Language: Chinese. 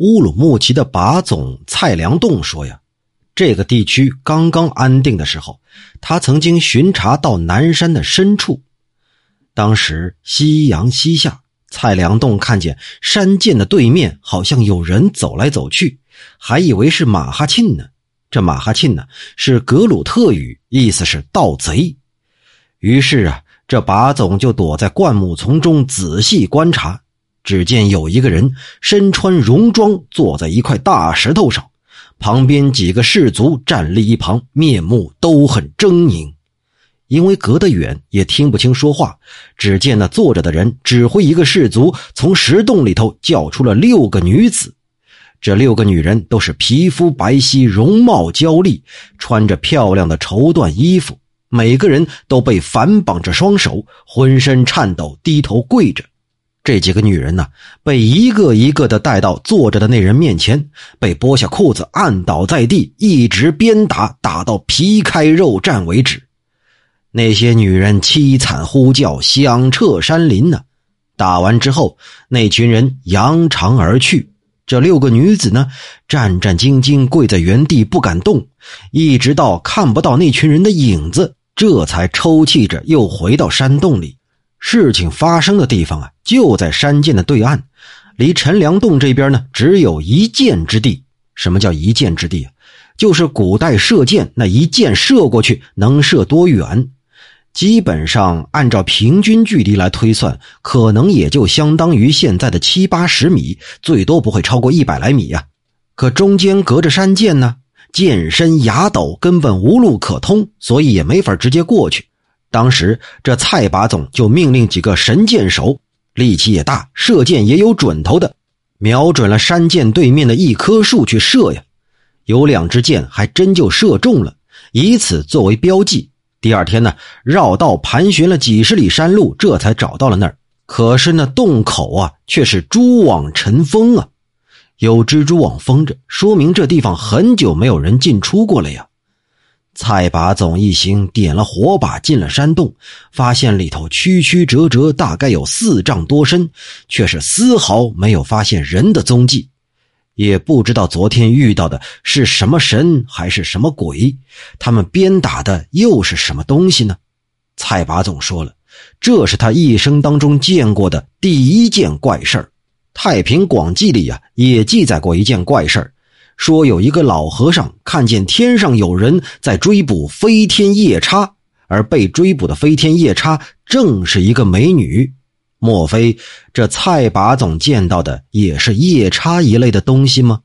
乌鲁木齐的把总蔡良栋说：“呀，这个地区刚刚安定的时候，他曾经巡查到南山的深处。当时夕阳西下，蔡良栋看见山涧的对面好像有人走来走去，还以为是马哈沁呢。这马哈沁呢，是格鲁特语，意思是盗贼。于是啊，这把总就躲在灌木丛中仔细观察。”只见有一个人身穿戎装，坐在一块大石头上，旁边几个士卒站立一旁，面目都很狰狞。因为隔得远，也听不清说话。只见那坐着的人指挥一个士卒从石洞里头叫出了六个女子。这六个女人都是皮肤白皙，容貌娇丽，穿着漂亮的绸缎衣服，每个人都被反绑着双手，浑身颤抖，低头跪着。这几个女人呢，被一个一个的带到坐着的那人面前，被剥下裤子按倒在地，一直鞭打，打到皮开肉绽为止。那些女人凄惨呼叫，响彻山林呢。打完之后，那群人扬长而去。这六个女子呢，战战兢兢跪在原地不敢动，一直到看不到那群人的影子，这才抽泣着又回到山洞里。事情发生的地方啊，就在山涧的对岸，离陈良洞这边呢，只有一箭之地。什么叫一箭之地啊？就是古代射箭，那一箭射过去能射多远？基本上按照平均距离来推算，可能也就相当于现在的七八十米，最多不会超过一百来米呀。可中间隔着山涧呢，涧深崖陡，根本无路可通，所以也没法直接过去。当时，这蔡把总就命令几个神箭手，力气也大，射箭也有准头的，瞄准了山涧对面的一棵树去射呀。有两支箭还真就射中了，以此作为标记。第二天呢，绕道盘旋了几十里山路，这才找到了那儿。可是那洞口啊，却是蛛网尘封啊，有蜘蛛网封着，说明这地方很久没有人进出过了呀。蔡把总一行点了火把，进了山洞，发现里头曲曲折折，大概有四丈多深，却是丝毫没有发现人的踪迹，也不知道昨天遇到的是什么神还是什么鬼，他们鞭打的又是什么东西呢？蔡把总说了，这是他一生当中见过的第一件怪事太平广记》里呀也记载过一件怪事说有一个老和尚看见天上有人在追捕飞天夜叉，而被追捕的飞天夜叉正是一个美女。莫非这蔡把总见到的也是夜叉一类的东西吗？